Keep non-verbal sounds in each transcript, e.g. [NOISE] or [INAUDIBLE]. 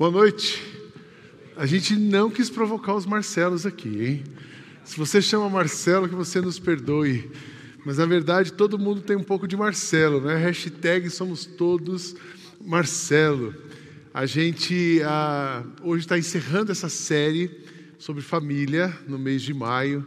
Boa noite. A gente não quis provocar os Marcelos aqui, hein? Se você chama Marcelo, que você nos perdoe. Mas na verdade todo mundo tem um pouco de Marcelo, né? Hashtag somos todos Marcelo. A gente hoje está encerrando essa série sobre família no mês de maio.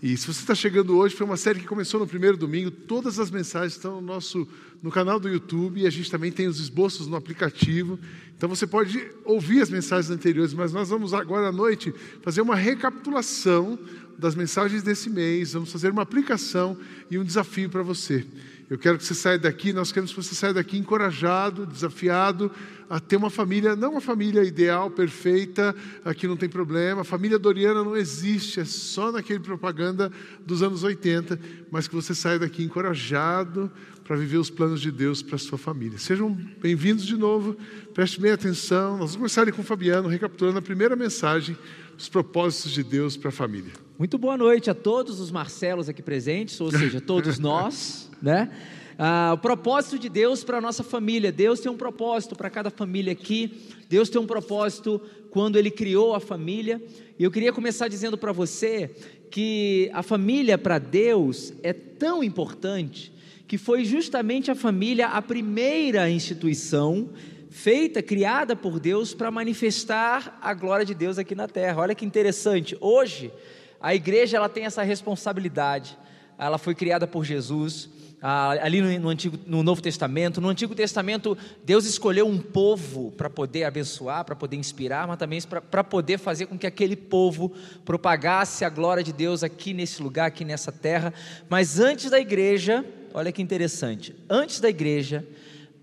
E se você está chegando hoje, foi uma série que começou no primeiro domingo. Todas as mensagens estão no nosso no canal do YouTube e a gente também tem os esboços no aplicativo. Então você pode ouvir as mensagens anteriores, mas nós vamos agora à noite fazer uma recapitulação das mensagens desse mês. Vamos fazer uma aplicação e um desafio para você. Eu quero que você saia daqui, nós queremos que você saia daqui encorajado, desafiado a ter uma família, não uma família ideal, perfeita, aqui não tem problema. A família Doriana não existe, é só naquele propaganda dos anos 80, mas que você saia daqui encorajado para viver os planos de Deus para a sua família. Sejam bem-vindos de novo, preste bem atenção. Nós vamos começar com o Fabiano, recapitulando a primeira mensagem, os propósitos de Deus para a família. Muito boa noite a todos os Marcelos aqui presentes, ou seja, todos [LAUGHS] nós né? Ah, o propósito de Deus para a nossa família. Deus tem um propósito para cada família aqui. Deus tem um propósito quando Ele criou a família. E eu queria começar dizendo para você que a família para Deus é tão importante que foi justamente a família a primeira instituição feita, criada por Deus para manifestar a glória de Deus aqui na terra. Olha que interessante. Hoje, a igreja ela tem essa responsabilidade. Ela foi criada por Jesus ah, ali no, Antigo, no Novo Testamento. No Antigo Testamento, Deus escolheu um povo para poder abençoar, para poder inspirar, mas também para poder fazer com que aquele povo propagasse a glória de Deus aqui nesse lugar, aqui nessa terra. Mas antes da igreja, olha que interessante, antes da igreja,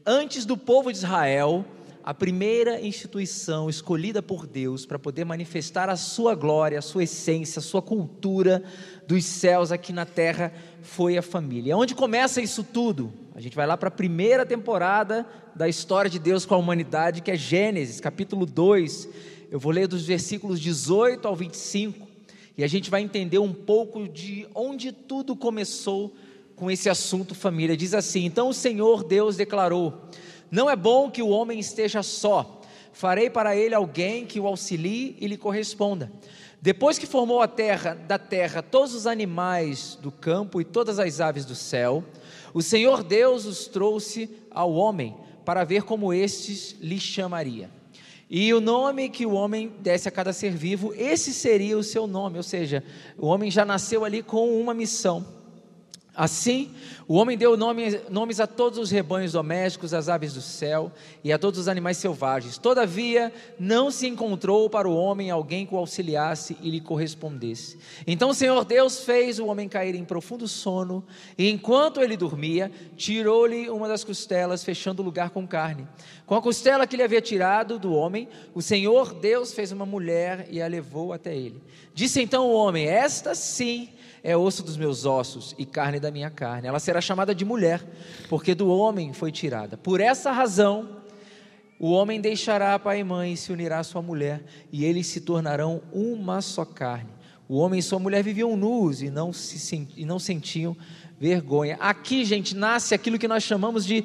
antes do povo de Israel, a primeira instituição escolhida por Deus para poder manifestar a sua glória, a sua essência, a sua cultura dos céus aqui na terra foi a família. Onde começa isso tudo? A gente vai lá para a primeira temporada da história de Deus com a humanidade, que é Gênesis, capítulo 2. Eu vou ler dos versículos 18 ao 25 e a gente vai entender um pouco de onde tudo começou com esse assunto família. Diz assim: Então o Senhor Deus declarou: não é bom que o homem esteja só. Farei para ele alguém que o auxilie e lhe corresponda. Depois que formou a terra, da terra todos os animais do campo e todas as aves do céu, o Senhor Deus os trouxe ao homem para ver como estes lhe chamaria. E o nome que o homem desse a cada ser vivo, esse seria o seu nome, ou seja, o homem já nasceu ali com uma missão. Assim, o homem deu nome, nomes a todos os rebanhos domésticos, às aves do céu e a todos os animais selvagens. Todavia, não se encontrou para o homem alguém que o auxiliasse e lhe correspondesse. Então o Senhor Deus fez o homem cair em profundo sono, e enquanto ele dormia, tirou-lhe uma das costelas, fechando o lugar com carne. Com a costela que lhe havia tirado do homem, o Senhor Deus fez uma mulher e a levou até ele. Disse então o homem: Esta sim é osso dos meus ossos e carne da minha carne. Ela será chamada de mulher, porque do homem foi tirada. Por essa razão, o homem deixará pai e mãe e se unirá à sua mulher, e eles se tornarão uma só carne. O homem e sua mulher viviam nus e não, se, e não sentiam vergonha. Aqui, gente, nasce aquilo que nós chamamos de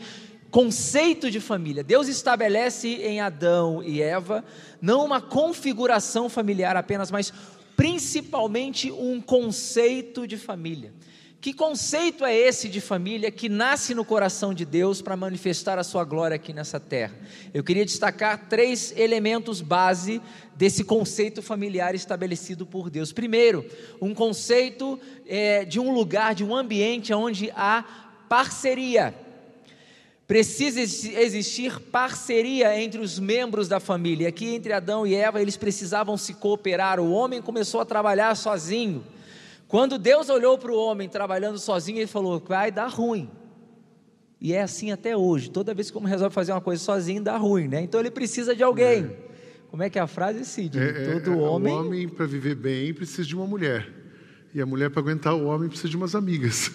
conceito de família. Deus estabelece em Adão e Eva não uma configuração familiar apenas, mas principalmente um conceito de família. Que conceito é esse de família que nasce no coração de Deus para manifestar a sua glória aqui nessa terra? Eu queria destacar três elementos base desse conceito familiar estabelecido por Deus. Primeiro, um conceito é, de um lugar, de um ambiente onde há parceria. Precisa existir parceria entre os membros da família. Aqui entre Adão e Eva, eles precisavam se cooperar. O homem começou a trabalhar sozinho. Quando Deus olhou para o homem trabalhando sozinho, ele falou: vai dar ruim. E é assim até hoje. Toda vez que o homem resolve fazer uma coisa sozinho, dá ruim, né? Então ele precisa de alguém. É. Como é que é a frase, Cid? É, é Todo é, homem. O homem, para viver bem, precisa de uma mulher. E a mulher, para aguentar o homem, precisa de umas amigas.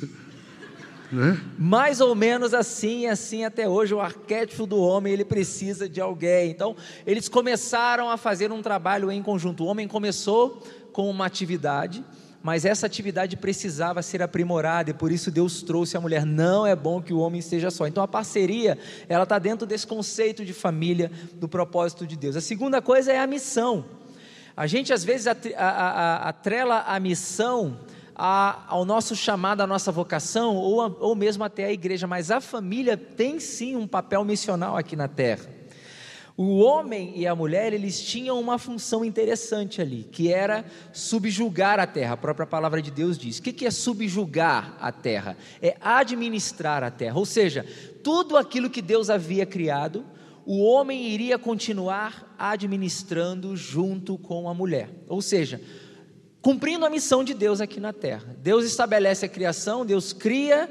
Né? Mais ou menos assim, assim até hoje, o arquétipo do homem ele precisa de alguém. Então, eles começaram a fazer um trabalho em conjunto. O homem começou com uma atividade, mas essa atividade precisava ser aprimorada e por isso Deus trouxe a mulher. Não é bom que o homem esteja só. Então a parceria, ela está dentro desse conceito de família, do propósito de Deus. A segunda coisa é a missão. A gente às vezes atrela a missão ao nosso chamado, à nossa vocação, ou, a, ou mesmo até a igreja, mas a família tem sim um papel missional aqui na terra. O homem e a mulher, eles tinham uma função interessante ali, que era subjugar a terra. A própria palavra de Deus diz. O que é subjugar a terra? É administrar a terra. Ou seja, tudo aquilo que Deus havia criado, o homem iria continuar administrando junto com a mulher. Ou seja, cumprindo a missão de Deus aqui na terra. Deus estabelece a criação, Deus cria,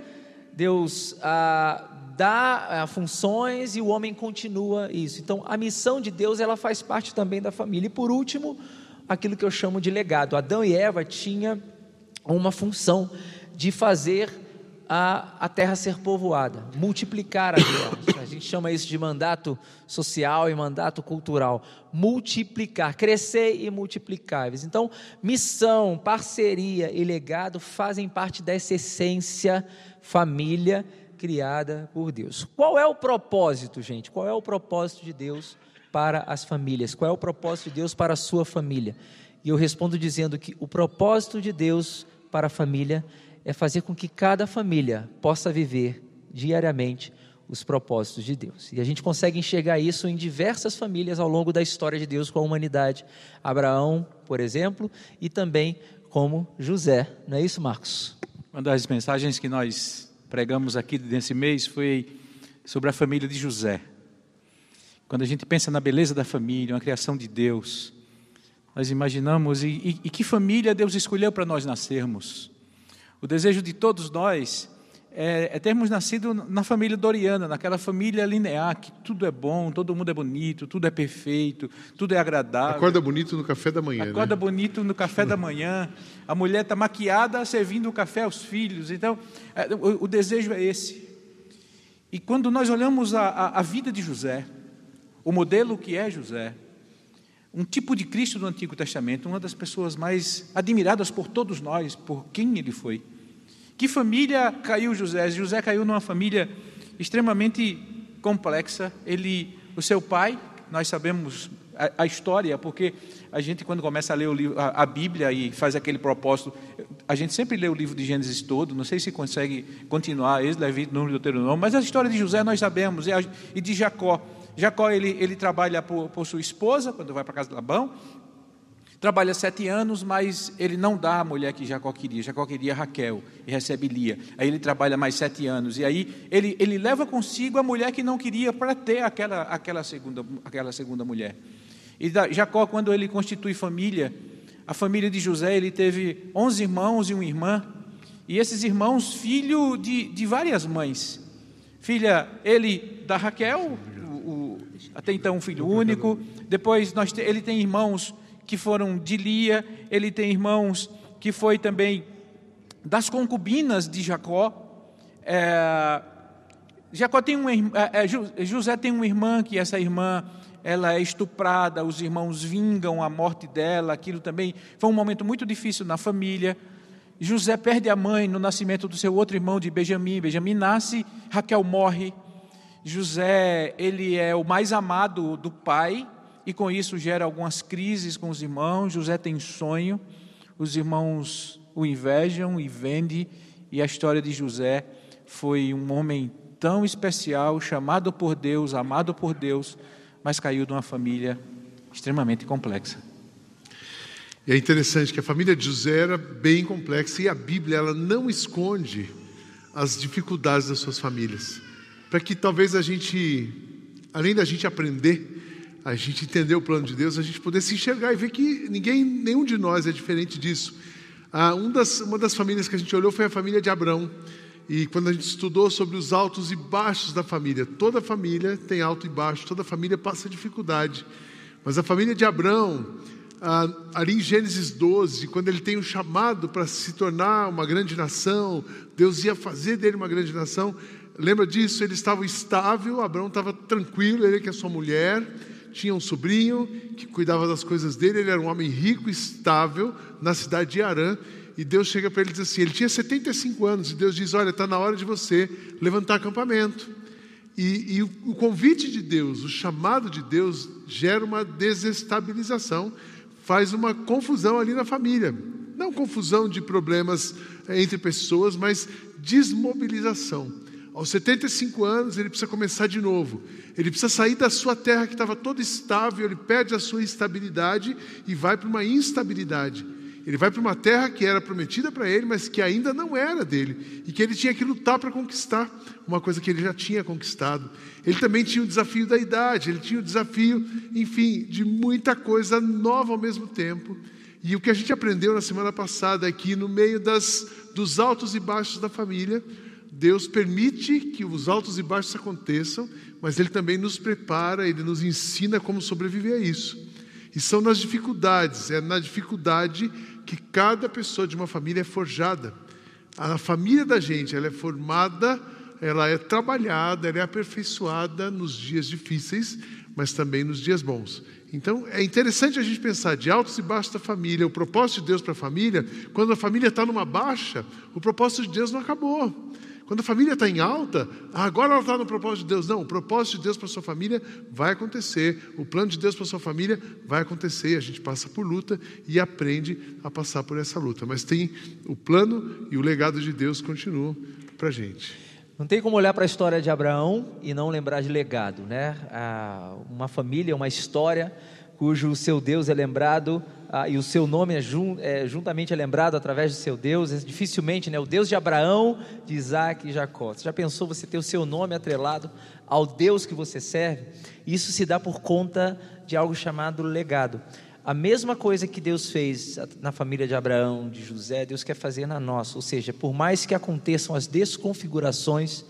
Deus ah, dá ah, funções e o homem continua isso. Então, a missão de Deus ela faz parte também da família. E por último, aquilo que eu chamo de legado. Adão e Eva tinham uma função de fazer a, a terra ser povoada, multiplicar a terra. A gente chama isso de mandato social e mandato cultural. Multiplicar, crescer e multiplicar. Então, missão, parceria e legado fazem parte dessa essência família criada por Deus. Qual é o propósito, gente? Qual é o propósito de Deus para as famílias? Qual é o propósito de Deus para a sua família? E eu respondo dizendo que o propósito de Deus para a família é é fazer com que cada família possa viver diariamente os propósitos de Deus. E a gente consegue enxergar isso em diversas famílias ao longo da história de Deus com a humanidade. Abraão, por exemplo, e também como José. Não é isso, Marcos? Uma das mensagens que nós pregamos aqui nesse mês foi sobre a família de José. Quando a gente pensa na beleza da família, uma criação de Deus, nós imaginamos e, e, e que família Deus escolheu para nós nascermos. O desejo de todos nós é, é, termos nascido na família doriana, naquela família linear, que tudo é bom, todo mundo é bonito, tudo é perfeito, tudo é agradável. Acorda bonito no café da manhã. Acorda né? bonito no café da manhã. A mulher está maquiada servindo o café aos filhos. Então, é, o, o, desejo é esse. E quando nós olhamos a, a, a vida de José, o modelo que é José, um tipo de Cristo do Antigo Testamento, uma das pessoas mais admiradas por todos nós, por quem ele foi. Que família caiu José? José caiu numa família extremamente complexa. Ele, o seu pai, nós sabemos a, a história, porque a gente quando começa a ler livro, a, a, Bíblia e faz aquele propósito, a gente sempre lê o livro de Gênesis todo. Não sei se consegue continuar, esse Levite, Número, Deuteronômio, mas a história de José nós sabemos e, a, e de Jacó. Jacó ele, ele trabalha por, por sua esposa quando vai para casa de Labão Trabalha sete anos, mas ele não dá a mulher que Jacó queria. Jacó queria Raquel e recebe Lia. Aí ele trabalha mais sete anos. E aí ele, ele leva consigo a mulher que não queria para ter aquela, aquela, segunda, aquela segunda mulher. E Jacó, quando ele constitui família, a família de José, ele teve onze irmãos e uma irmã. E esses irmãos, filho de, de várias mães. Filha, ele da Raquel, o, o, até então um filho único. Depois nós, ele tem irmãos que foram de Lia, ele tem irmãos que foi também das concubinas de Jacó. É, Jacó tem um, é, é, José tem uma irmã que essa irmã ela é estuprada, os irmãos vingam a morte dela, aquilo também foi um momento muito difícil na família. José perde a mãe no nascimento do seu outro irmão de Benjamim. Benjamim nasce, Raquel morre. José, ele é o mais amado do pai, e com isso gera algumas crises com os irmãos. José tem sonho, os irmãos o invejam e vendem, e a história de José foi um homem tão especial, chamado por Deus, amado por Deus, mas caiu de uma família extremamente complexa. É interessante que a família de José era bem complexa e a Bíblia ela não esconde as dificuldades das suas famílias, para que talvez a gente, além da gente aprender a gente entender o plano de Deus, a gente poder se enxergar e ver que ninguém, nenhum de nós é diferente disso. Ah, um das, uma das famílias que a gente olhou foi a família de Abraão. E quando a gente estudou sobre os altos e baixos da família, toda família tem alto e baixo, toda família passa dificuldade. Mas a família de Abraão, ah, ali em Gênesis 12, quando ele tem um chamado para se tornar uma grande nação, Deus ia fazer dele uma grande nação. Lembra disso? Ele estava estável, Abraão estava tranquilo, ele que é sua mulher tinha um sobrinho que cuidava das coisas dele, ele era um homem rico, estável, na cidade de Arã, e Deus chega para ele e diz assim: ele tinha 75 anos, e Deus diz: Olha, está na hora de você levantar acampamento. E, e o, o convite de Deus, o chamado de Deus, gera uma desestabilização, faz uma confusão ali na família. Não confusão de problemas eh, entre pessoas, mas desmobilização. Aos 75 anos, ele precisa começar de novo. Ele precisa sair da sua terra que estava toda estável, ele perde a sua estabilidade e vai para uma instabilidade. Ele vai para uma terra que era prometida para ele, mas que ainda não era dele, e que ele tinha que lutar para conquistar, uma coisa que ele já tinha conquistado. Ele também tinha o desafio da idade, ele tinha o desafio, enfim, de muita coisa nova ao mesmo tempo. E o que a gente aprendeu na semana passada é que, no meio das, dos altos e baixos da família, Deus permite que os altos e baixos aconteçam, mas Ele também nos prepara, Ele nos ensina como sobreviver a isso. E são nas dificuldades, é na dificuldade que cada pessoa de uma família é forjada. A família da gente, ela é formada, ela é trabalhada, ela é aperfeiçoada nos dias difíceis, mas também nos dias bons. Então, é interessante a gente pensar de altos e baixos da família, o propósito de Deus para a família. Quando a família está numa baixa, o propósito de Deus não acabou. Quando a família está em alta, agora ela está no propósito de Deus. Não, o propósito de Deus para sua família vai acontecer. O plano de Deus para sua família vai acontecer. A gente passa por luta e aprende a passar por essa luta. Mas tem o plano e o legado de Deus continuam para a gente. Não tem como olhar para a história de Abraão e não lembrar de legado, né? Ah, uma família, uma história cujo seu Deus é lembrado ah, e o seu nome é, jun, é, juntamente é lembrado através do seu Deus, é dificilmente, né? O Deus de Abraão, de Isaac e Jacó. Você já pensou você ter o seu nome atrelado ao Deus que você serve? Isso se dá por conta de algo chamado legado. A mesma coisa que Deus fez na família de Abraão, de José, Deus quer fazer na nossa. Ou seja, por mais que aconteçam as desconfigurações,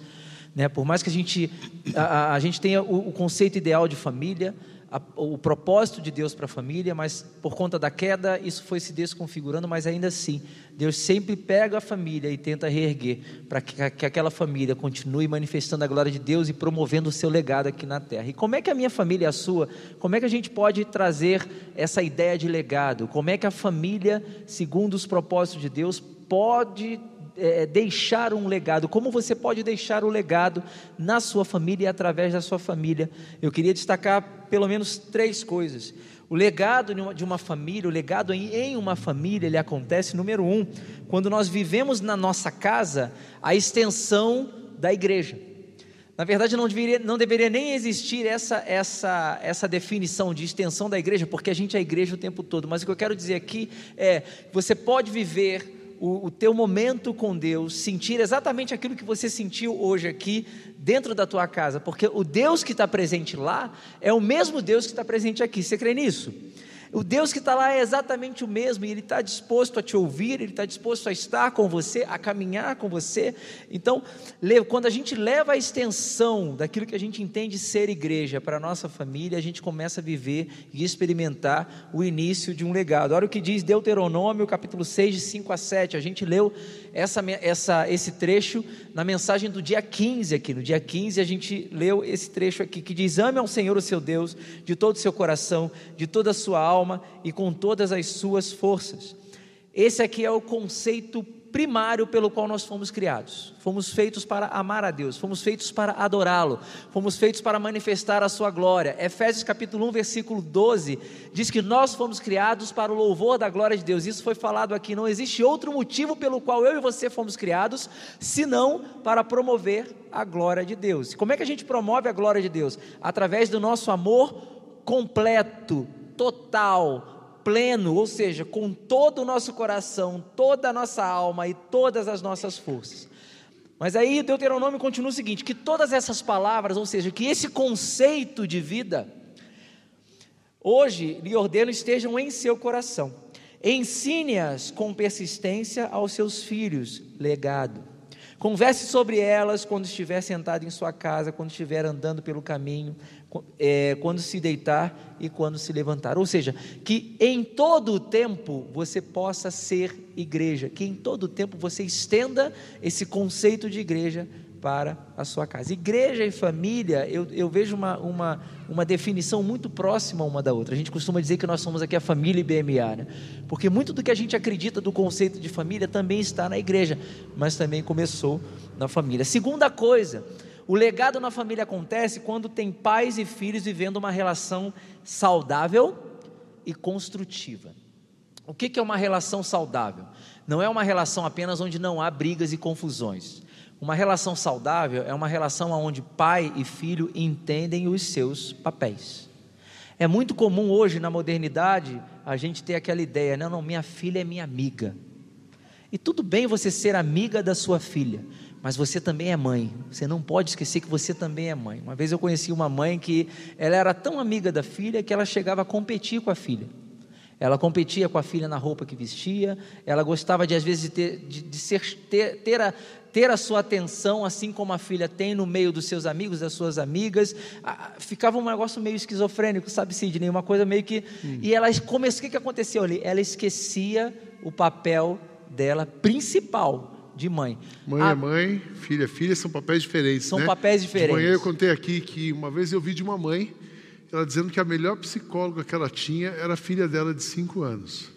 né, por mais que a gente, a, a gente tenha o, o conceito ideal de família, a, o propósito de Deus para a família, mas por conta da queda isso foi se desconfigurando, mas ainda assim, Deus sempre pega a família e tenta reerguer para que, que aquela família continue manifestando a glória de Deus e promovendo o seu legado aqui na terra. E como é que a minha família e a sua, como é que a gente pode trazer essa ideia de legado? Como é que a família, segundo os propósitos de Deus, pode é, deixar um legado, como você pode deixar o legado na sua família e através da sua família. Eu queria destacar pelo menos três coisas. O legado de uma família, o legado em uma família, ele acontece, número um, quando nós vivemos na nossa casa a extensão da igreja. Na verdade, não deveria, não deveria nem existir essa, essa, essa definição de extensão da igreja, porque a gente é igreja o tempo todo. Mas o que eu quero dizer aqui é: você pode viver o, o teu momento com Deus, sentir exatamente aquilo que você sentiu hoje aqui dentro da tua casa, porque o Deus que está presente lá é o mesmo Deus que está presente aqui. Você crê nisso? O Deus que está lá é exatamente o mesmo, e Ele está disposto a te ouvir, Ele está disposto a estar com você, a caminhar com você. Então, quando a gente leva a extensão daquilo que a gente entende ser igreja para a nossa família, a gente começa a viver e experimentar o início de um legado. Olha o que diz Deuteronômio, capítulo 6, de 5 a 7. A gente leu essa, essa, esse trecho na mensagem do dia 15 aqui. No dia 15 a gente leu esse trecho aqui que diz: Ame ao Senhor o seu Deus de todo o seu coração, de toda a sua alma e com todas as suas forças. Esse aqui é o conceito primário pelo qual nós fomos criados. Fomos feitos para amar a Deus, fomos feitos para adorá-lo, fomos feitos para manifestar a sua glória. Efésios capítulo 1, versículo 12 diz que nós fomos criados para o louvor da glória de Deus. Isso foi falado aqui, não existe outro motivo pelo qual eu e você fomos criados, senão para promover a glória de Deus. Como é que a gente promove a glória de Deus? Através do nosso amor completo, total, pleno, ou seja, com todo o nosso coração, toda a nossa alma e todas as nossas forças. Mas aí Deuteronômio continua o seguinte: que todas essas palavras, ou seja, que esse conceito de vida, hoje lhe ordeno estejam em seu coração. Ensine-as com persistência aos seus filhos, legado. Converse sobre elas quando estiver sentado em sua casa, quando estiver andando pelo caminho, é, quando se deitar e quando se levantar. Ou seja, que em todo o tempo você possa ser igreja, que em todo o tempo você estenda esse conceito de igreja para a sua casa. Igreja e família, eu, eu vejo uma, uma, uma definição muito próxima uma da outra. A gente costuma dizer que nós somos aqui a família IBMA, né? porque muito do que a gente acredita do conceito de família também está na igreja, mas também começou na família. Segunda coisa, o legado na família acontece quando tem pais e filhos vivendo uma relação saudável e construtiva. O que é uma relação saudável? Não é uma relação apenas onde não há brigas e confusões. Uma relação saudável é uma relação onde pai e filho entendem os seus papéis. É muito comum hoje na modernidade a gente ter aquela ideia, não, não, minha filha é minha amiga. E tudo bem você ser amiga da sua filha, mas você também é mãe. Você não pode esquecer que você também é mãe. Uma vez eu conheci uma mãe que ela era tão amiga da filha que ela chegava a competir com a filha. Ela competia com a filha na roupa que vestia, ela gostava de, às vezes, de, ter, de, de ser, ter, ter, a, ter a sua atenção, assim como a filha tem no meio dos seus amigos, das suas amigas. Ficava um negócio meio esquizofrênico, sabe, Sidney? Uma coisa meio que. Hum. E ela começou. O que, que aconteceu ali? Ela esquecia o papel dela principal de mãe. Mãe a... é mãe, filha é filha, são papéis diferentes. São né? papéis diferentes. De manhã eu contei aqui que uma vez eu vi de uma mãe ela dizendo que a melhor psicóloga que ela tinha era a filha dela de cinco anos.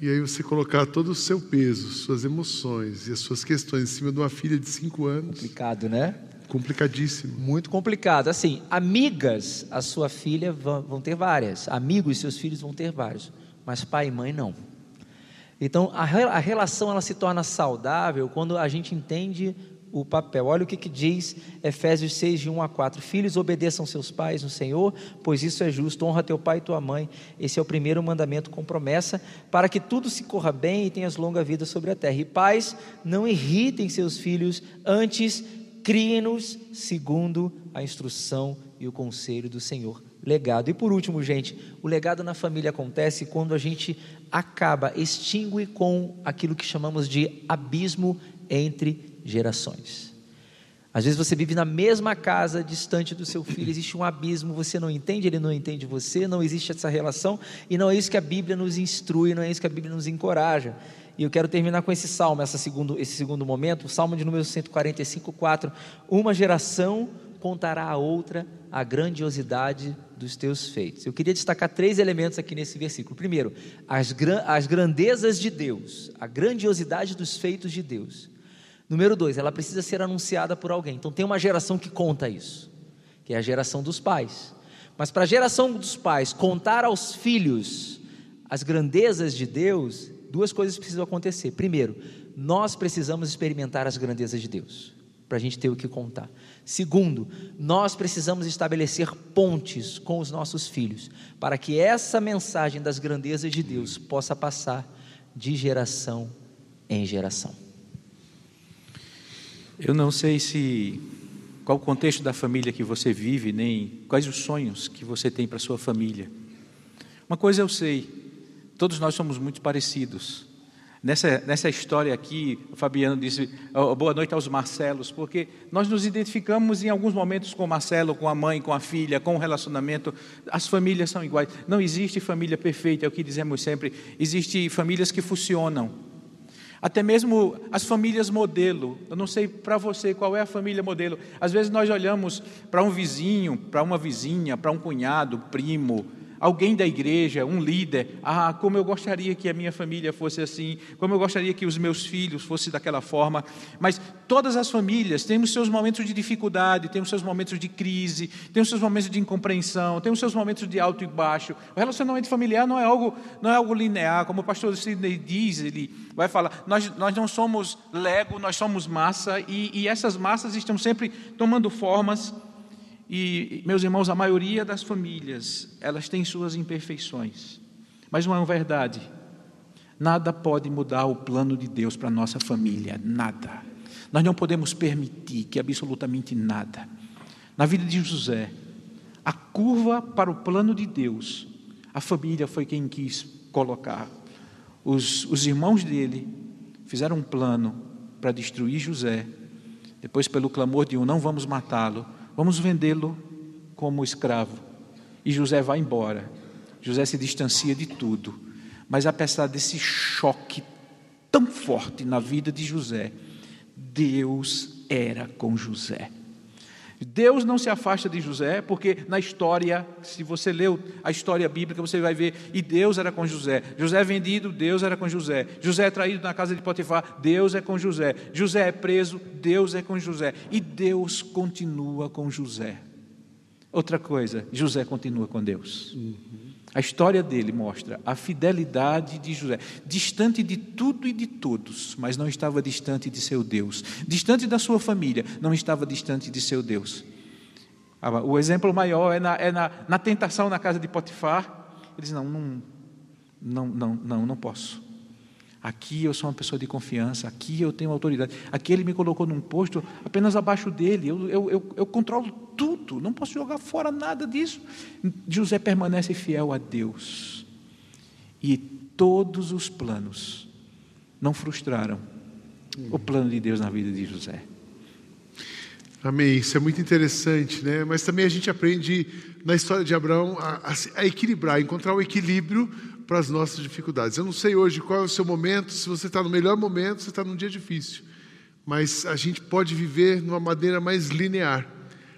E aí você colocar todo o seu peso, suas emoções e as suas questões em cima de uma filha de cinco anos. Complicado, né? Complicadíssimo. Muito complicado. Assim, amigas, a sua filha vão ter várias. Amigos, seus filhos vão ter vários. Mas pai e mãe, não. Então, a, a relação ela se torna saudável quando a gente entende o papel. Olha o que, que diz Efésios 6, de 1 a 4. Filhos, obedeçam seus pais no Senhor, pois isso é justo. Honra teu pai e tua mãe. Esse é o primeiro mandamento com promessa, para que tudo se corra bem e tenhas longa vida sobre a terra. E pais, não irritem seus filhos, antes criem-nos segundo a instrução e o conselho do Senhor. Legado. E por último, gente, o legado na família acontece quando a gente acaba, extingue com aquilo que chamamos de abismo entre gerações. Às vezes você vive na mesma casa, distante do seu filho, existe um abismo, você não entende, ele não entende você, não existe essa relação, e não é isso que a Bíblia nos instrui, não é isso que a Bíblia nos encoraja. E eu quero terminar com esse salmo, essa segundo, esse segundo momento, o salmo de número 145, 4. Uma geração contará a outra a grandiosidade dos teus feitos. Eu queria destacar três elementos aqui nesse versículo. Primeiro, as, as grandezas de Deus, a grandiosidade dos feitos de Deus. Número dois, ela precisa ser anunciada por alguém. Então tem uma geração que conta isso, que é a geração dos pais. Mas para a geração dos pais contar aos filhos as grandezas de Deus, duas coisas precisam acontecer. Primeiro, nós precisamos experimentar as grandezas de Deus, para a gente ter o que contar. Segundo, nós precisamos estabelecer pontes com os nossos filhos, para que essa mensagem das grandezas de Deus possa passar de geração em geração. Eu não sei se qual o contexto da família que você vive, nem quais os sonhos que você tem para sua família. Uma coisa eu sei, todos nós somos muito parecidos. Nessa, nessa história aqui, o Fabiano disse oh, boa noite aos Marcelos, porque nós nos identificamos em alguns momentos com o Marcelo, com a mãe, com a filha, com o relacionamento. As famílias são iguais. Não existe família perfeita, é o que dizemos sempre. Existem famílias que funcionam até mesmo as famílias modelo. Eu não sei para você qual é a família modelo. Às vezes nós olhamos para um vizinho, para uma vizinha, para um cunhado, primo, alguém da igreja, um líder, ah, como eu gostaria que a minha família fosse assim, como eu gostaria que os meus filhos fossem daquela forma. Mas todas as famílias têm os seus momentos de dificuldade, têm os seus momentos de crise, têm os seus momentos de incompreensão, têm os seus momentos de alto e baixo. O relacionamento familiar não é algo, não é algo linear, como o pastor Sidney diz, ele vai falar, nós, nós não somos lego, nós somos massa, e, e essas massas estão sempre tomando formas e, meus irmãos, a maioria das famílias, elas têm suas imperfeições. Mas não é verdade. Nada pode mudar o plano de Deus para a nossa família, nada. Nós não podemos permitir que absolutamente nada. Na vida de José, a curva para o plano de Deus, a família foi quem quis colocar. Os, os irmãos dele fizeram um plano para destruir José. Depois, pelo clamor de um, não vamos matá-lo, Vamos vendê-lo como escravo. E José vai embora. José se distancia de tudo. Mas apesar desse choque tão forte na vida de José, Deus era com José. Deus não se afasta de José, porque na história, se você leu a história bíblica, você vai ver, e Deus era com José. José é vendido, Deus era com José. José é traído na casa de Potifar, Deus é com José. José é preso, Deus é com José. E Deus continua com José. Outra coisa, José continua com Deus. Uhum. A história dele mostra a fidelidade de José, distante de tudo e de todos, mas não estava distante de seu Deus, distante da sua família, não estava distante de seu Deus. Ah, o exemplo maior é na, é na, na tentação na casa de Potifar. Ele diz: não, não, não, não, não, não posso. Aqui eu sou uma pessoa de confiança, aqui eu tenho autoridade. Aqui ele me colocou num posto apenas abaixo dele, eu, eu, eu, eu controlo tudo, não posso jogar fora nada disso. José permanece fiel a Deus. E todos os planos não frustraram o plano de Deus na vida de José. Amém. Isso é muito interessante, né? Mas também a gente aprende na história de Abraão a, a, a equilibrar, encontrar o equilíbrio para as nossas dificuldades. Eu não sei hoje qual é o seu momento, se você está no melhor momento, você está num dia difícil. Mas a gente pode viver de uma maneira mais linear,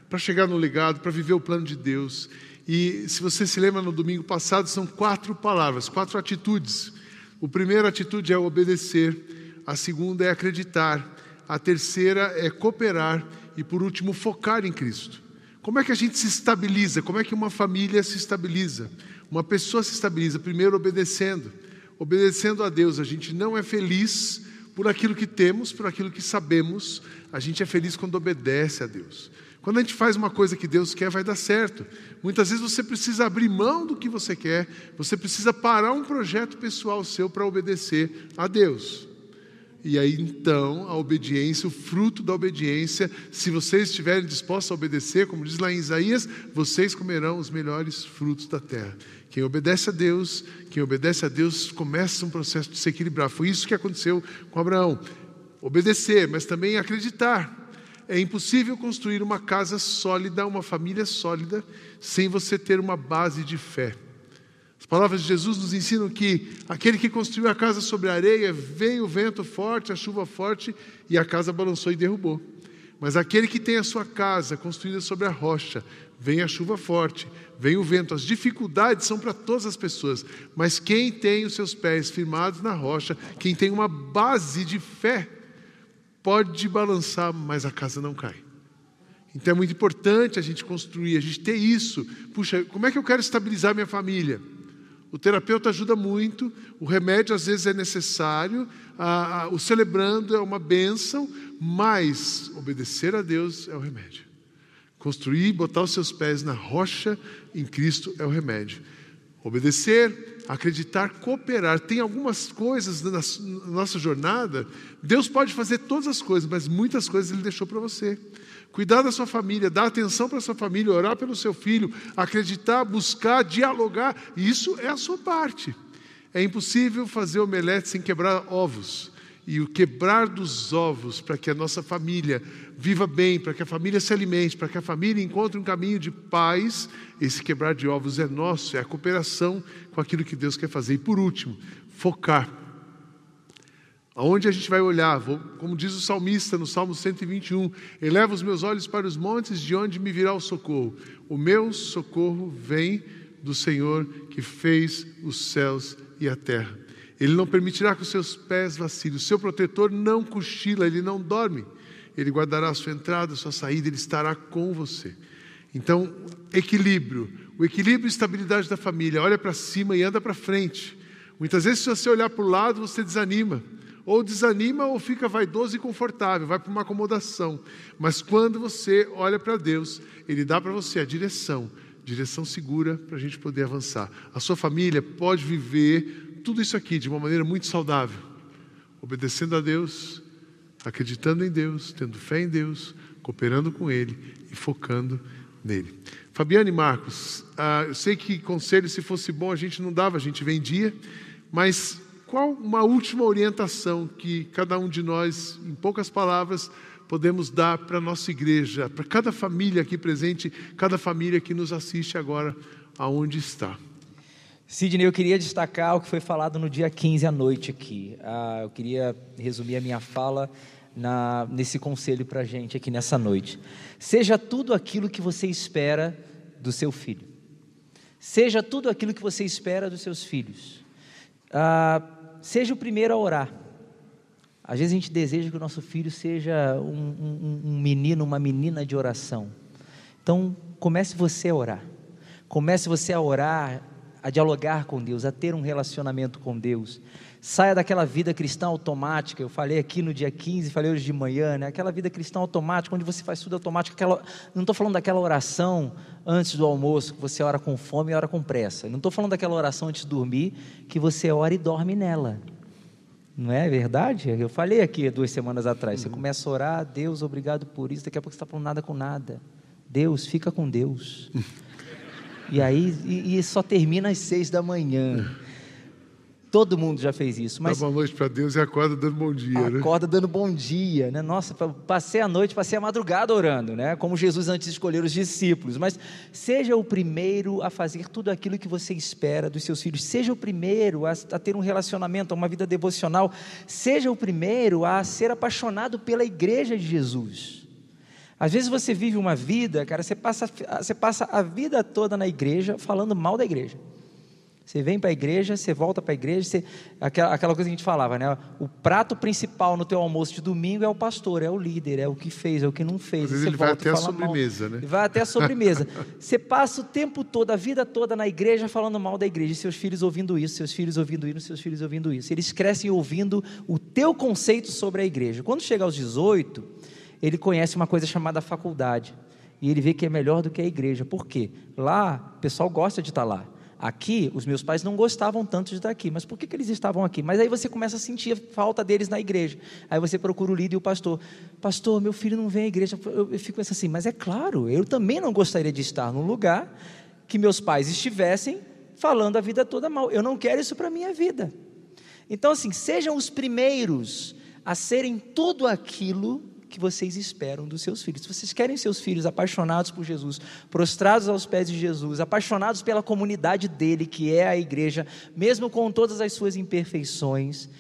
para chegar no legado, para viver o plano de Deus. E se você se lembra no domingo passado, são quatro palavras, quatro atitudes. O primeiro atitude é obedecer, a segunda é acreditar, a terceira é cooperar e por último focar em Cristo. Como é que a gente se estabiliza? Como é que uma família se estabiliza? Uma pessoa se estabiliza primeiro obedecendo, obedecendo a Deus. A gente não é feliz por aquilo que temos, por aquilo que sabemos. A gente é feliz quando obedece a Deus. Quando a gente faz uma coisa que Deus quer, vai dar certo. Muitas vezes você precisa abrir mão do que você quer, você precisa parar um projeto pessoal seu para obedecer a Deus. E aí então a obediência, o fruto da obediência, se vocês estiverem dispostos a obedecer, como diz lá em Isaías, vocês comerão os melhores frutos da terra. Quem obedece a Deus, quem obedece a Deus começa um processo de se equilibrar. Foi isso que aconteceu com Abraão. Obedecer, mas também acreditar. É impossível construir uma casa sólida, uma família sólida, sem você ter uma base de fé. As palavras de Jesus nos ensinam que aquele que construiu a casa sobre a areia, veio o vento forte, a chuva forte, e a casa balançou e derrubou. Mas aquele que tem a sua casa construída sobre a rocha, vem a chuva forte, vem o vento. As dificuldades são para todas as pessoas, mas quem tem os seus pés firmados na rocha, quem tem uma base de fé, pode balançar, mas a casa não cai. Então é muito importante a gente construir, a gente ter isso. Puxa, como é que eu quero estabilizar minha família? O terapeuta ajuda muito, o remédio às vezes é necessário, a, a, o celebrando é uma bênção, mas obedecer a Deus é o remédio. Construir, botar os seus pés na rocha em Cristo é o remédio. Obedecer, acreditar, cooperar. Tem algumas coisas na nossa jornada, Deus pode fazer todas as coisas, mas muitas coisas Ele deixou para você cuidar da sua família, dar atenção para a sua família, orar pelo seu filho, acreditar, buscar, dialogar, isso é a sua parte. É impossível fazer omelete sem quebrar ovos. E o quebrar dos ovos para que a nossa família viva bem, para que a família se alimente, para que a família encontre um caminho de paz, esse quebrar de ovos é nosso, é a cooperação com aquilo que Deus quer fazer. E por último, focar Aonde a gente vai olhar? Vou, como diz o salmista no Salmo 121, eleva os meus olhos para os montes, de onde me virá o socorro. O meu socorro vem do Senhor que fez os céus e a terra. Ele não permitirá que os seus pés vacilem. O seu protetor não cochila, ele não dorme. Ele guardará a sua entrada, a sua saída, ele estará com você. Então, equilíbrio. O equilíbrio e estabilidade da família. Olha para cima e anda para frente. Muitas vezes, se você olhar para o lado, você desanima ou desanima ou fica vaidoso e confortável, vai para uma acomodação. Mas quando você olha para Deus, Ele dá para você a direção, direção segura para a gente poder avançar. A sua família pode viver tudo isso aqui de uma maneira muito saudável, obedecendo a Deus, acreditando em Deus, tendo fé em Deus, cooperando com Ele e focando nele. Fabiane Marcos, ah, eu sei que conselho, se fosse bom, a gente não dava, a gente vendia, mas qual uma última orientação que cada um de nós, em poucas palavras, podemos dar para a nossa igreja, para cada família aqui presente, cada família que nos assiste agora, aonde está? Sidney, eu queria destacar o que foi falado no dia 15 à noite aqui. Ah, eu queria resumir a minha fala na, nesse conselho para a gente aqui nessa noite. Seja tudo aquilo que você espera do seu filho. Seja tudo aquilo que você espera dos seus filhos. Ah, seja o primeiro a orar. Às vezes a gente deseja que o nosso filho seja um, um, um menino, uma menina de oração. Então, comece você a orar. Comece você a orar, a dialogar com Deus, a ter um relacionamento com Deus. Saia daquela vida cristã automática. Eu falei aqui no dia 15, falei hoje de manhã, né? Aquela vida cristã automática, onde você faz tudo automático. Aquela, não estou falando daquela oração antes do almoço, que você ora com fome e ora com pressa. Não estou falando daquela oração antes de dormir, que você ora e dorme nela. Não é verdade? Eu falei aqui duas semanas atrás. Você começa a orar, Deus, obrigado por isso. Daqui a pouco você está falando nada com nada. Deus, fica com Deus. [LAUGHS] E aí, e, e só termina às seis da manhã. [LAUGHS] Todo mundo já fez isso. Mas Dá boa noite para Deus e acorda dando bom dia, né? acorda dando bom dia, né? Nossa, passei a noite, passei a madrugada orando, né? Como Jesus antes de escolher os discípulos. Mas seja o primeiro a fazer tudo aquilo que você espera dos seus filhos. Seja o primeiro a, a ter um relacionamento, uma vida devocional. Seja o primeiro a ser apaixonado pela igreja de Jesus. Às vezes você vive uma vida, cara, você passa, você passa a vida toda na igreja falando mal da igreja. Você vem para a igreja, você volta para a igreja, você, aquela, aquela coisa que a gente falava, né? O prato principal no teu almoço de domingo é o pastor, é o líder, é o que fez, é o que não fez. Às vezes ele vai até a sobremesa, mal. né? Vai até a sobremesa. você passa o tempo todo, a vida toda na igreja falando mal da igreja, seus filhos ouvindo isso, seus filhos ouvindo isso, seus filhos ouvindo isso. Eles crescem ouvindo o teu conceito sobre a igreja. Quando chega aos 18, ele conhece uma coisa chamada faculdade. E ele vê que é melhor do que a igreja. Por quê? Lá, o pessoal gosta de estar lá. Aqui, os meus pais não gostavam tanto de estar aqui, mas por que, que eles estavam aqui? Mas aí você começa a sentir a falta deles na igreja. Aí você procura o líder e o pastor. Pastor, meu filho não vem à igreja. Eu, eu fico assim, mas é claro, eu também não gostaria de estar num lugar que meus pais estivessem falando a vida toda mal. Eu não quero isso para a minha vida. Então, assim, sejam os primeiros a serem tudo aquilo que vocês esperam dos seus filhos. Se vocês querem seus filhos apaixonados por Jesus, prostrados aos pés de Jesus, apaixonados pela comunidade dele, que é a igreja, mesmo com todas as suas imperfeições,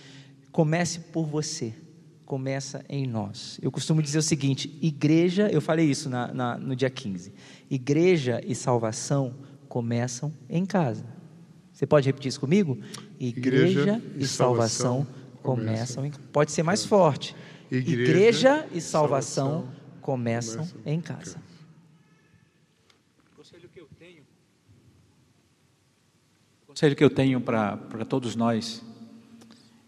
comece por você. Começa em nós. Eu costumo dizer o seguinte: igreja, eu falei isso na, na, no dia 15, igreja e salvação começam em casa. Você pode repetir isso comigo? Igreja, igreja e, salvação, salvação começam em Pode ser mais forte. Igreja, Igreja e salvação, salvação começam, começam em casa. O conselho que eu tenho, o conselho que eu tenho para todos nós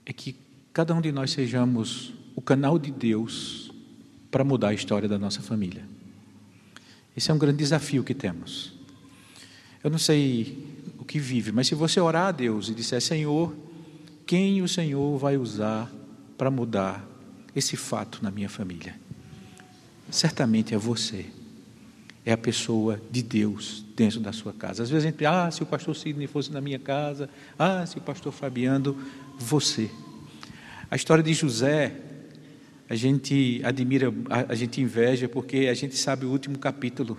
é que cada um de nós sejamos o canal de Deus para mudar a história da nossa família. Esse é um grande desafio que temos. Eu não sei o que vive, mas se você orar a Deus e disser, Senhor, quem o Senhor vai usar para mudar esse fato na minha família? Certamente é você. É a pessoa de Deus dentro da sua casa. Às vezes a gente ah, se o pastor Sidney fosse na minha casa, ah, se o pastor Fabiano, você. A história de José, a gente admira, a, a gente inveja, porque a gente sabe o último capítulo.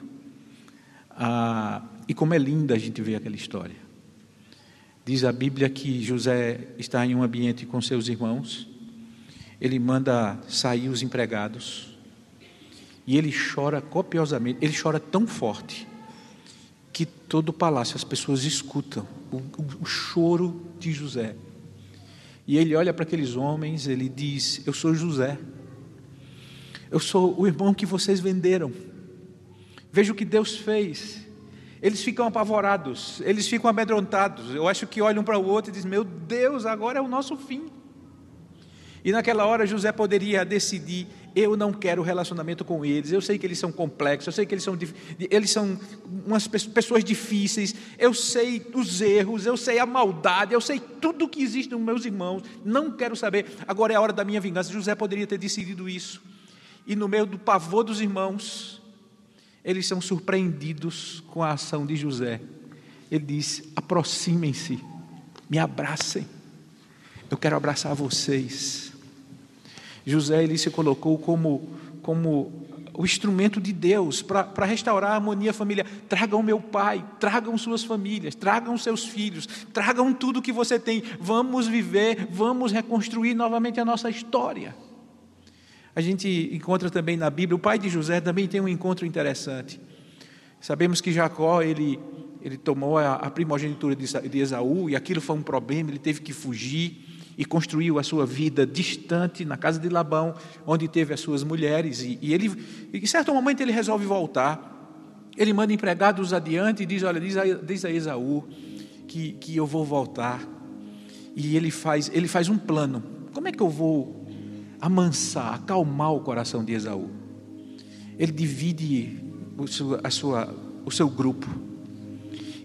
Ah, e como é linda a gente ver aquela história. Diz a Bíblia que José está em um ambiente com seus irmãos, ele manda sair os empregados e ele chora copiosamente, ele chora tão forte que todo o palácio, as pessoas escutam o, o, o choro de José. E ele olha para aqueles homens, ele diz: Eu sou José, eu sou o irmão que vocês venderam. Veja o que Deus fez. Eles ficam apavorados, eles ficam amedrontados. Eu acho que olham para o outro e dizem: Meu Deus, agora é o nosso fim. E naquela hora José poderia decidir: eu não quero relacionamento com eles. Eu sei que eles são complexos, eu sei que eles são, eles são umas pessoas difíceis. Eu sei os erros, eu sei a maldade, eu sei tudo que existe nos meus irmãos. Não quero saber. Agora é a hora da minha vingança. José poderia ter decidido isso. E no meio do pavor dos irmãos, eles são surpreendidos com a ação de José. Ele diz: aproximem-se, me abracem. Eu quero abraçar vocês. José ele se colocou como, como o instrumento de Deus para restaurar a harmonia familiar. Tragam meu pai, tragam suas famílias, tragam seus filhos, tragam tudo que você tem. Vamos viver, vamos reconstruir novamente a nossa história. A gente encontra também na Bíblia, o pai de José também tem um encontro interessante. Sabemos que Jacó, ele, ele tomou a, a primogenitura de Esaú e aquilo foi um problema, ele teve que fugir e construiu a sua vida distante na casa de Labão, onde teve as suas mulheres. E, e ele, em certo momento, ele resolve voltar. Ele manda empregados adiante e diz: Olha, diz a, diz a Esaú que, que eu vou voltar. E ele faz, ele faz um plano. Como é que eu vou amansar, acalmar o coração de Esaú? Ele divide o seu, a sua, o seu grupo.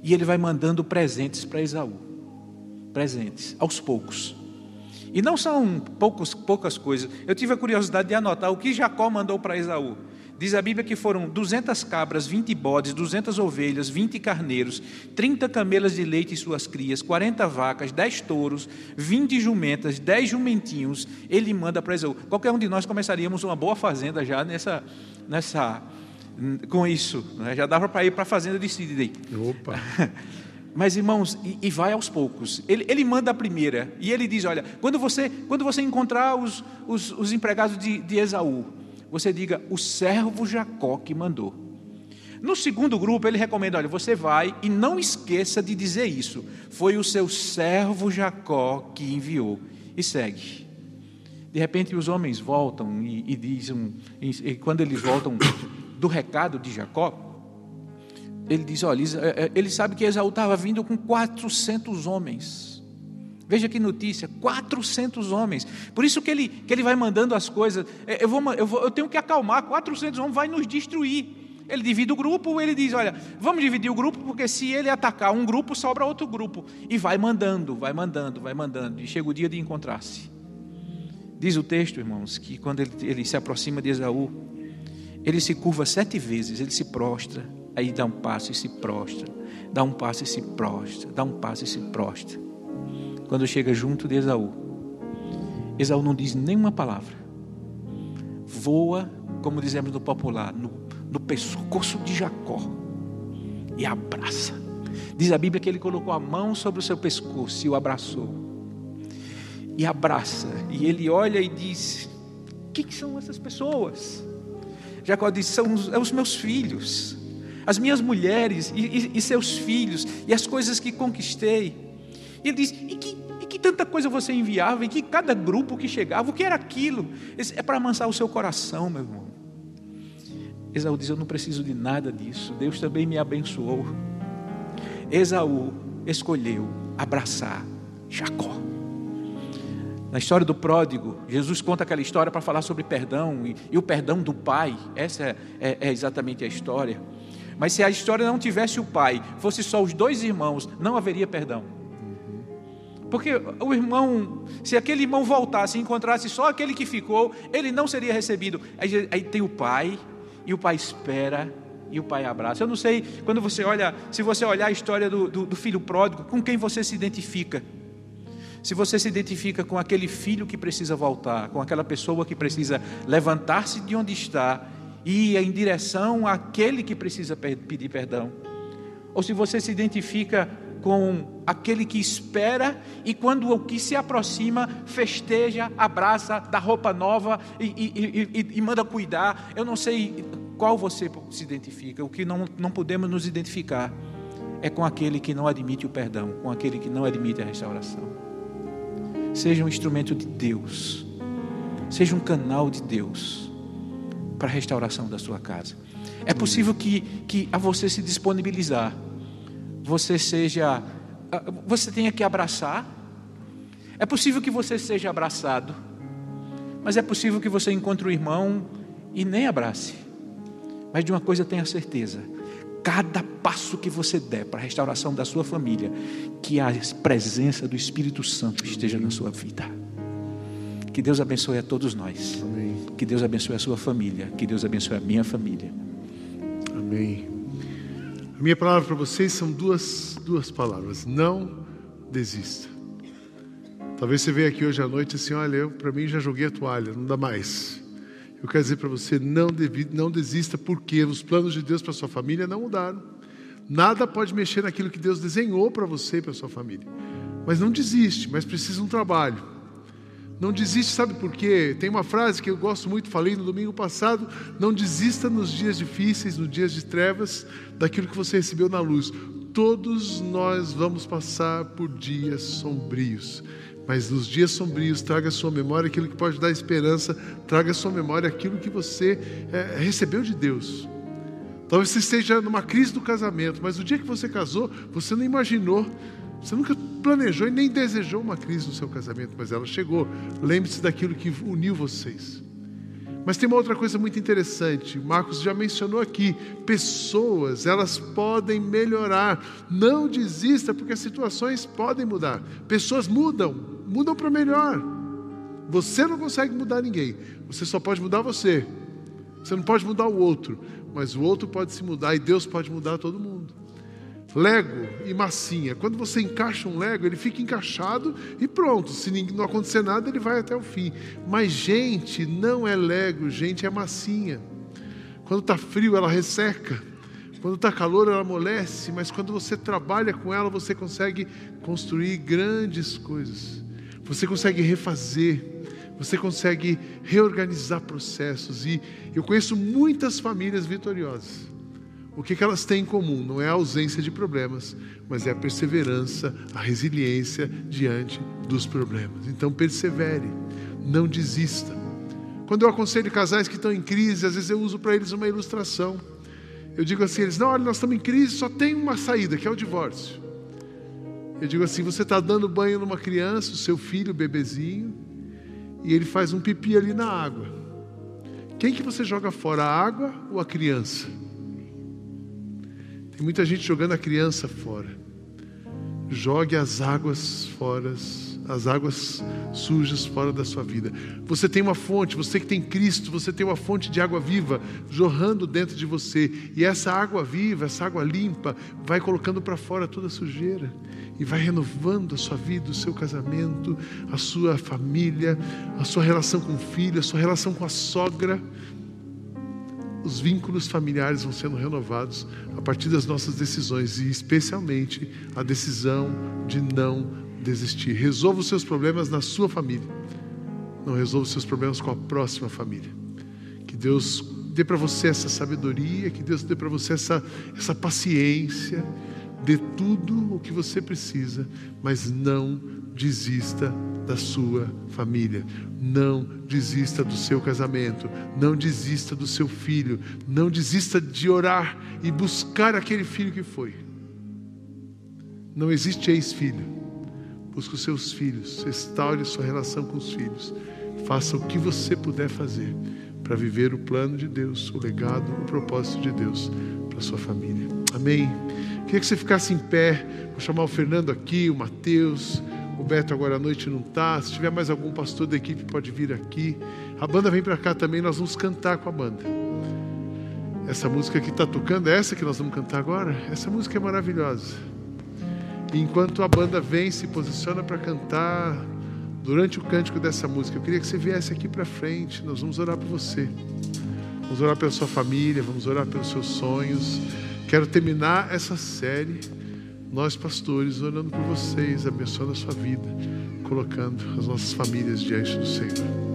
E ele vai mandando presentes para Esaú. Presentes, aos poucos. E não são poucos, poucas coisas. Eu tive a curiosidade de anotar o que Jacó mandou para Esaú. Diz a Bíblia que foram 200 cabras, 20 bodes, 200 ovelhas, 20 carneiros, 30 camelas de leite e suas crias, 40 vacas, 10 touros, 20 jumentas, 10 jumentinhos. Ele manda para Esaú. Qualquer um de nós começaríamos uma boa fazenda já nessa, nessa com isso. Né? Já dava para ir para a fazenda de Sidney. Opa! [LAUGHS] Mas, irmãos, e, e, vai aos poucos. Ele, ele, manda a primeira. E ele diz: Olha, quando você, quando você encontrar os, os, os empregados de, de Esaú, você diga: O servo Jacó que mandou. No segundo grupo, ele recomenda: Olha, você vai e não esqueça de dizer isso. Foi o seu servo Jacó que enviou. E segue. De repente, os homens voltam e, e dizem, e, e quando eles voltam do recado de Jacó, ele diz: olha, é, é, ele sabe que Esaú estava vindo com 400 homens. Veja que notícia: 400 homens. Por isso que ele, que ele vai mandando as coisas. É, eu, vou, eu, vou, eu tenho que acalmar: 400 homens vai nos destruir. Ele divide o grupo, ele diz: Olha, vamos dividir o grupo, porque se ele atacar um grupo, sobra outro grupo. E vai mandando, vai mandando, vai mandando. E chega o dia de encontrar-se. Diz o texto, irmãos, que quando ele, ele se aproxima de Esaú, ele se curva sete vezes, ele se prostra Aí dá um passo e se prostra, dá um passo e se prostra, dá um passo e se prostra. Quando chega junto de Esaú, Esaú não diz nenhuma palavra, voa, como dizemos no popular, no, no pescoço de Jacó e abraça. Diz a Bíblia que ele colocou a mão sobre o seu pescoço e o abraçou. E abraça. E ele olha e diz: O que, que são essas pessoas? Jacó diz: São os, é os meus filhos as minhas mulheres e, e, e seus filhos e as coisas que conquistei. E ele diz: e que, e que tanta coisa você enviava, e que cada grupo que chegava, o que era aquilo? É para amansar o seu coração, meu irmão. Esaú diz: Eu não preciso de nada disso, Deus também me abençoou. Esaú escolheu abraçar Jacó. Na história do pródigo, Jesus conta aquela história para falar sobre perdão e, e, o perdão do pai. Essa é, é, é exatamente a história. Mas se a história não tivesse o pai, fosse só os dois irmãos, não haveria perdão. Porque o irmão, se aquele irmão voltasse e encontrasse só aquele que ficou, ele não seria recebido. Aí, aí tem o pai, e o pai espera, e o pai abraça. Eu não sei, quando você olha, se você olhar a história do, do, do filho pródigo, com quem você se identifica? Se você se identifica com aquele filho que precisa voltar, com aquela pessoa que precisa levantar-se de onde está ia em direção àquele que precisa pedir perdão. Ou se você se identifica com aquele que espera e quando o que se aproxima festeja, abraça, dá roupa nova e, e, e, e, manda cuidar. Eu não sei qual você se identifica. O que não, não podemos nos identificar é com aquele que não admite o perdão, com aquele que não admite a restauração. Seja um instrumento de Deus, seja um canal de Deus para a restauração da sua casa. É possível que, que a você se disponibilizar, você seja, você tenha que abraçar. É possível que você seja abraçado, mas é possível que você encontre o irmão e nem abrace. Mas de uma coisa tenha certeza: cada passo que você der para a restauração da sua família, que a presença do Espírito Santo esteja na sua vida. Que Deus abençoe a todos nós. Amém. Que Deus abençoe a sua família. Que Deus abençoe a minha família. Amém. A minha palavra para vocês são duas, duas palavras. Não desista. Talvez você venha aqui hoje à noite assim, olha, eu para mim já joguei a toalha, não dá mais. Eu quero dizer para você, não, devi, não desista, porque os planos de Deus para sua família não mudaram. Nada pode mexer naquilo que Deus desenhou para você e para sua família. Mas não desiste, mas precisa um trabalho. Não desiste, sabe por quê? Tem uma frase que eu gosto muito, falei no domingo passado: não desista nos dias difíceis, nos dias de trevas, daquilo que você recebeu na luz. Todos nós vamos passar por dias sombrios. Mas nos dias sombrios, traga à sua memória aquilo que pode dar esperança, traga à sua memória aquilo que você é, recebeu de Deus. Talvez você esteja numa crise do casamento, mas o dia que você casou, você não imaginou, você nunca planejou e nem desejou uma crise no seu casamento, mas ela chegou. Lembre-se daquilo que uniu vocês. Mas tem uma outra coisa muito interessante, Marcos já mencionou aqui: pessoas, elas podem melhorar. Não desista, porque as situações podem mudar. Pessoas mudam, mudam para melhor. Você não consegue mudar ninguém, você só pode mudar você. Você não pode mudar o outro, mas o outro pode se mudar e Deus pode mudar todo mundo. Lego e massinha. Quando você encaixa um Lego, ele fica encaixado e pronto. Se não acontecer nada, ele vai até o fim. Mas gente não é Lego, gente é massinha. Quando está frio, ela resseca. Quando está calor, ela amolece. Mas quando você trabalha com ela, você consegue construir grandes coisas. Você consegue refazer. Você consegue reorganizar processos. E eu conheço muitas famílias vitoriosas o que, que elas têm em comum? Não é a ausência de problemas, mas é a perseverança, a resiliência diante dos problemas. Então, persevere, não desista. Quando eu aconselho casais que estão em crise, às vezes eu uso para eles uma ilustração. Eu digo assim: eles, não, olha, nós estamos em crise, só tem uma saída, que é o divórcio. Eu digo assim: você está dando banho numa criança, o seu filho, o bebezinho, e ele faz um pipi ali na água. Quem que você joga fora, a água ou a criança? Tem muita gente jogando a criança fora. Jogue as águas fora, as águas sujas fora da sua vida. Você tem uma fonte, você que tem Cristo, você tem uma fonte de água viva jorrando dentro de você. E essa água viva, essa água limpa, vai colocando para fora toda a sujeira e vai renovando a sua vida, o seu casamento, a sua família, a sua relação com o filho, a sua relação com a sogra os vínculos familiares vão sendo renovados a partir das nossas decisões e especialmente a decisão de não desistir. Resolva os seus problemas na sua família. Não resolva os seus problemas com a próxima família. Que Deus dê para você essa sabedoria, que Deus dê para você essa, essa paciência, dê tudo o que você precisa, mas não desista da sua família, não desista do seu casamento, não desista do seu filho, não desista de orar e buscar aquele filho que foi. Não existe ex-filho. Busque os seus filhos, restaure sua relação com os filhos. Faça o que você puder fazer para viver o plano de Deus, o legado, o propósito de Deus para sua família. Amém. Queria que você ficasse em pé. Vou chamar o Fernando aqui, o Mateus. O Beto agora à noite não está. Se tiver mais algum pastor da equipe, pode vir aqui. A banda vem para cá também, nós vamos cantar com a banda. Essa música que está tocando, é essa que nós vamos cantar agora? Essa música é maravilhosa. Enquanto a banda vem, se posiciona para cantar, durante o cântico dessa música, eu queria que você viesse aqui para frente. Nós vamos orar por você. Vamos orar pela sua família, vamos orar pelos seus sonhos. Quero terminar essa série nós pastores orando por vocês, abençoando a sua vida, colocando as nossas famílias diante do Senhor.